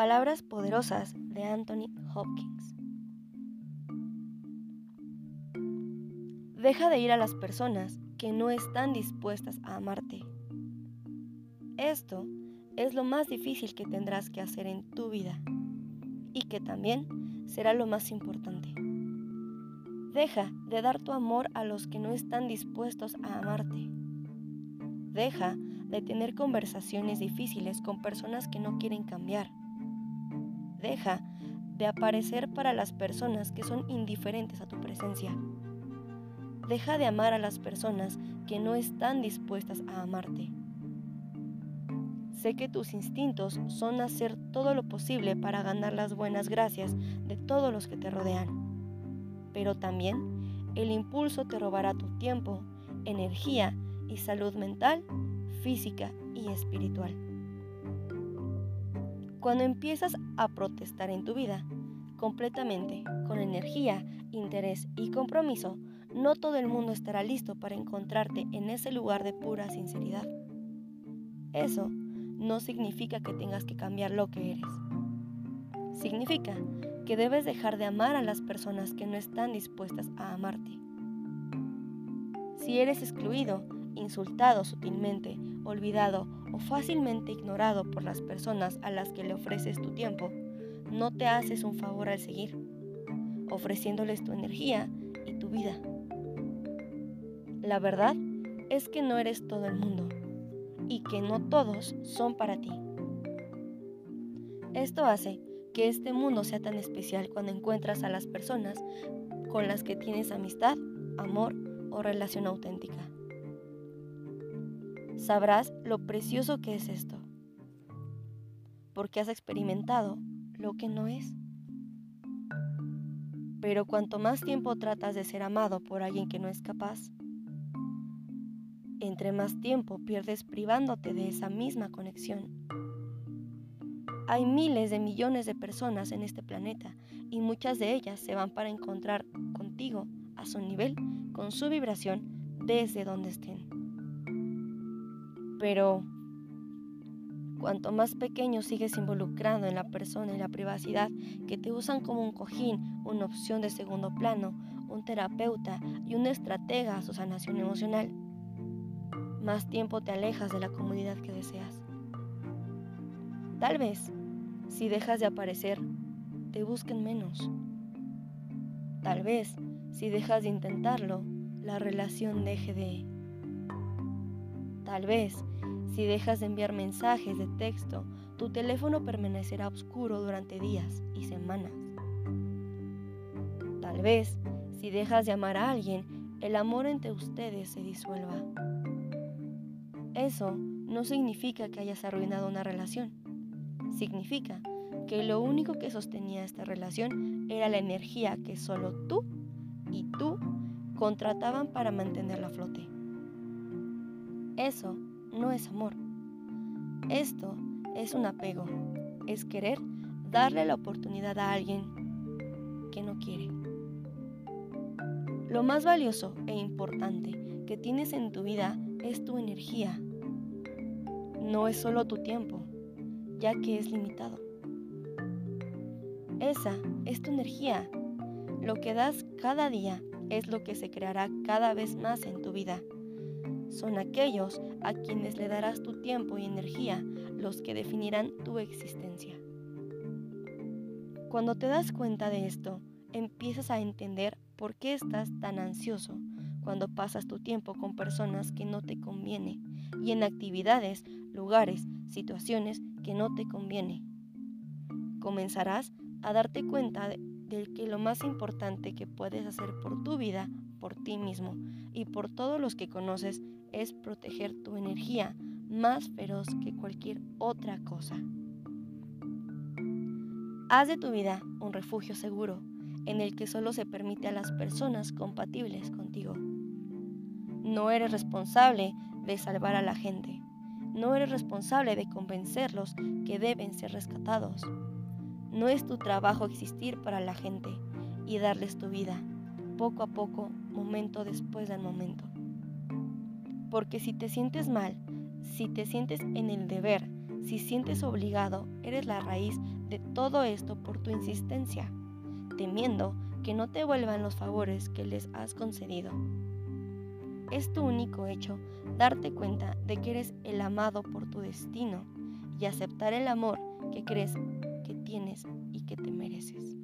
Palabras poderosas de Anthony Hopkins. Deja de ir a las personas que no están dispuestas a amarte. Esto es lo más difícil que tendrás que hacer en tu vida y que también será lo más importante. Deja de dar tu amor a los que no están dispuestos a amarte. Deja de tener conversaciones difíciles con personas que no quieren cambiar. Deja de aparecer para las personas que son indiferentes a tu presencia. Deja de amar a las personas que no están dispuestas a amarte. Sé que tus instintos son hacer todo lo posible para ganar las buenas gracias de todos los que te rodean. Pero también el impulso te robará tu tiempo, energía y salud mental, física y espiritual. Cuando empiezas a protestar en tu vida, completamente, con energía, interés y compromiso, no todo el mundo estará listo para encontrarte en ese lugar de pura sinceridad. Eso no significa que tengas que cambiar lo que eres. Significa que debes dejar de amar a las personas que no están dispuestas a amarte. Si eres excluido, insultado sutilmente, olvidado o fácilmente ignorado por las personas a las que le ofreces tu tiempo, no te haces un favor al seguir, ofreciéndoles tu energía y tu vida. La verdad es que no eres todo el mundo y que no todos son para ti. Esto hace que este mundo sea tan especial cuando encuentras a las personas con las que tienes amistad, amor o relación auténtica. Sabrás lo precioso que es esto, porque has experimentado lo que no es. Pero cuanto más tiempo tratas de ser amado por alguien que no es capaz, entre más tiempo pierdes privándote de esa misma conexión. Hay miles de millones de personas en este planeta y muchas de ellas se van para encontrar contigo a su nivel, con su vibración, desde donde estén. Pero cuanto más pequeño sigues involucrado en la persona y la privacidad que te usan como un cojín, una opción de segundo plano, un terapeuta y una estratega a su sanación emocional, más tiempo te alejas de la comunidad que deseas. Tal vez, si dejas de aparecer, te busquen menos. Tal vez, si dejas de intentarlo, la relación deje de... Tal vez, si dejas de enviar mensajes de texto, tu teléfono permanecerá oscuro durante días y semanas. Tal vez, si dejas de amar a alguien, el amor entre ustedes se disuelva. Eso no significa que hayas arruinado una relación. Significa que lo único que sostenía esta relación era la energía que solo tú y tú contrataban para mantenerla a flote. Eso no es amor. Esto es un apego. Es querer darle la oportunidad a alguien que no quiere. Lo más valioso e importante que tienes en tu vida es tu energía. No es solo tu tiempo, ya que es limitado. Esa es tu energía. Lo que das cada día es lo que se creará cada vez más en tu vida. Son aquellos a quienes le darás tu tiempo y energía los que definirán tu existencia. Cuando te das cuenta de esto, empiezas a entender por qué estás tan ansioso cuando pasas tu tiempo con personas que no te conviene y en actividades, lugares, situaciones que no te conviene. Comenzarás a darte cuenta de, que lo más importante que puedes hacer por tu vida, por ti mismo y por todos los que conoces es proteger tu energía más feroz que cualquier otra cosa. Haz de tu vida un refugio seguro en el que solo se permite a las personas compatibles contigo. No eres responsable de salvar a la gente. No eres responsable de convencerlos que deben ser rescatados. No es tu trabajo existir para la gente y darles tu vida, poco a poco, momento después del momento. Porque si te sientes mal, si te sientes en el deber, si sientes obligado, eres la raíz de todo esto por tu insistencia, temiendo que no te vuelvan los favores que les has concedido. Es tu único hecho darte cuenta de que eres el amado por tu destino y aceptar el amor que crees que tienes y que te mereces.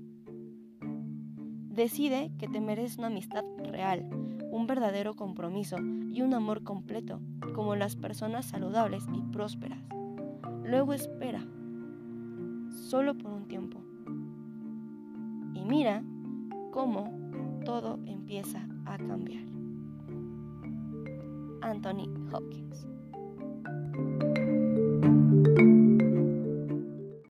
Decide que te mereces una amistad real, un verdadero compromiso y un amor completo, como las personas saludables y prósperas. Luego espera, solo por un tiempo. Y mira cómo todo empieza a cambiar. Anthony Hopkins